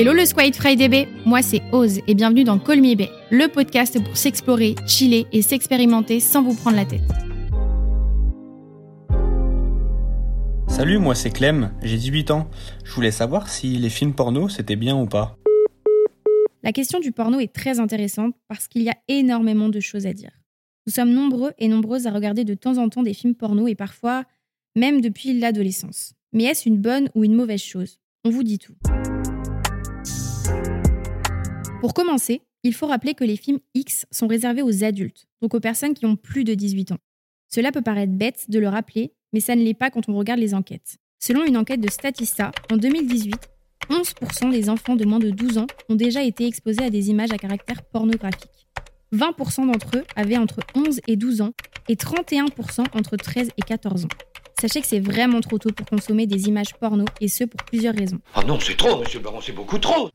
Hello le Squid Friday Bay, moi c'est Oz et bienvenue dans Me Bay, le podcast pour s'explorer, chiller et s'expérimenter sans vous prendre la tête. Salut, moi c'est Clem, j'ai 18 ans. Je voulais savoir si les films porno c'était bien ou pas. La question du porno est très intéressante parce qu'il y a énormément de choses à dire. Nous sommes nombreux et nombreuses à regarder de temps en temps des films porno et parfois même depuis l'adolescence. Mais est-ce une bonne ou une mauvaise chose? On vous dit tout. Pour commencer, il faut rappeler que les films X sont réservés aux adultes, donc aux personnes qui ont plus de 18 ans. Cela peut paraître bête de le rappeler, mais ça ne l'est pas quand on regarde les enquêtes. Selon une enquête de Statista, en 2018, 11% des enfants de moins de 12 ans ont déjà été exposés à des images à caractère pornographique. 20% d'entre eux avaient entre 11 et 12 ans et 31% entre 13 et 14 ans. Sachez que c'est vraiment trop tôt pour consommer des images porno et ce pour plusieurs raisons. Ah non, c'est trop, monsieur Baron, c'est beaucoup trop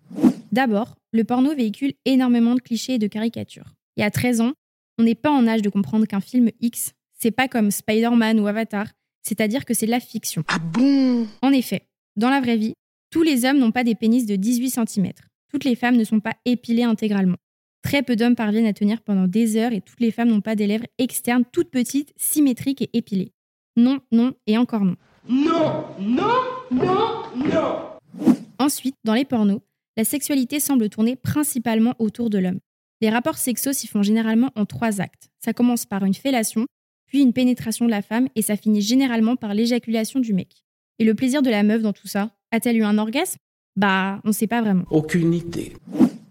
D'abord, le porno véhicule énormément de clichés et de caricatures. Et à 13 ans, on n'est pas en âge de comprendre qu'un film X, c'est pas comme Spider-Man ou Avatar, c'est-à-dire que c'est de la fiction. Ah bon? En effet, dans la vraie vie, tous les hommes n'ont pas des pénis de 18 cm. Toutes les femmes ne sont pas épilées intégralement. Très peu d'hommes parviennent à tenir pendant des heures et toutes les femmes n'ont pas des lèvres externes toutes petites, symétriques et épilées. Non, non et encore non. Non, non, non, non Ensuite, dans les pornos, la sexualité semble tourner principalement autour de l'homme. Les rapports sexos s'y font généralement en trois actes. Ça commence par une fellation, puis une pénétration de la femme et ça finit généralement par l'éjaculation du mec. Et le plaisir de la meuf dans tout ça A-t-elle eu un orgasme? Bah, on sait pas vraiment. Aucune idée.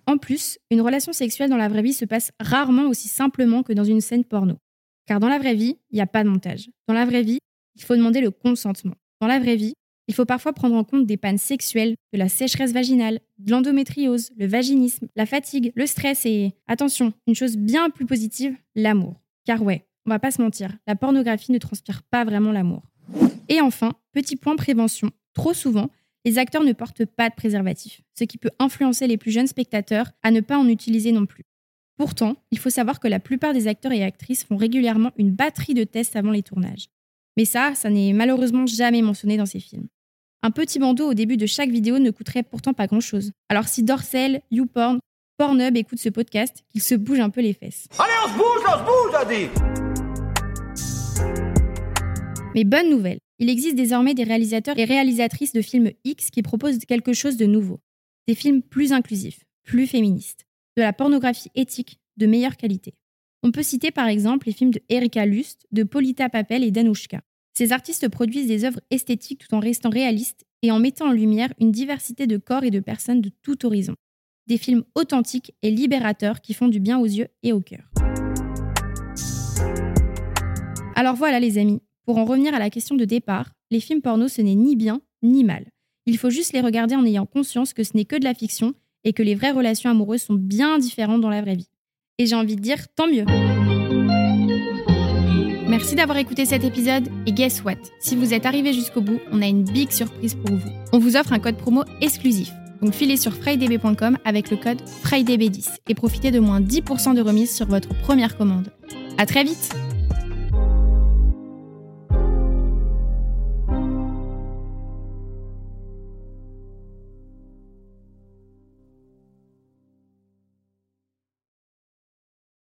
En plus, une relation sexuelle dans la vraie vie se passe rarement aussi simplement que dans une scène porno. Car dans la vraie vie, il n'y a pas de montage. Dans la vraie vie, il faut demander le consentement. Dans la vraie vie, il faut parfois prendre en compte des pannes sexuelles, de la sécheresse vaginale, de l'endométriose, le vaginisme, la fatigue, le stress et, attention, une chose bien plus positive, l'amour. Car ouais, on va pas se mentir, la pornographie ne transpire pas vraiment l'amour. Et enfin, petit point prévention, trop souvent, les acteurs ne portent pas de préservatif, ce qui peut influencer les plus jeunes spectateurs à ne pas en utiliser non plus. Pourtant, il faut savoir que la plupart des acteurs et actrices font régulièrement une batterie de tests avant les tournages. Mais ça, ça n'est malheureusement jamais mentionné dans ces films. Un petit bandeau au début de chaque vidéo ne coûterait pourtant pas grand-chose. Alors si Dorsel, YouPorn, Pornhub écoutent ce podcast, qu'ils se bougent un peu les fesses. Allez, on se bouge, on se bouge, a dit Mais bonne nouvelle, il existe désormais des réalisateurs et réalisatrices de films X qui proposent quelque chose de nouveau. Des films plus inclusifs, plus féministes, de la pornographie éthique de meilleure qualité. On peut citer par exemple les films de Erika Lust, de Polita Papel et d'Anouchka. Ces artistes produisent des œuvres esthétiques tout en restant réalistes et en mettant en lumière une diversité de corps et de personnes de tout horizon. Des films authentiques et libérateurs qui font du bien aux yeux et au cœur. Alors voilà les amis, pour en revenir à la question de départ, les films porno ce n'est ni bien ni mal. Il faut juste les regarder en ayant conscience que ce n'est que de la fiction et que les vraies relations amoureuses sont bien différentes dans la vraie vie. Et j'ai envie de dire tant mieux. Merci d'avoir écouté cet épisode et guess what? Si vous êtes arrivé jusqu'au bout, on a une big surprise pour vous. On vous offre un code promo exclusif. Donc filez sur frydb.com avec le code FRIDAYB10 et profitez de moins 10% de remise sur votre première commande. À très vite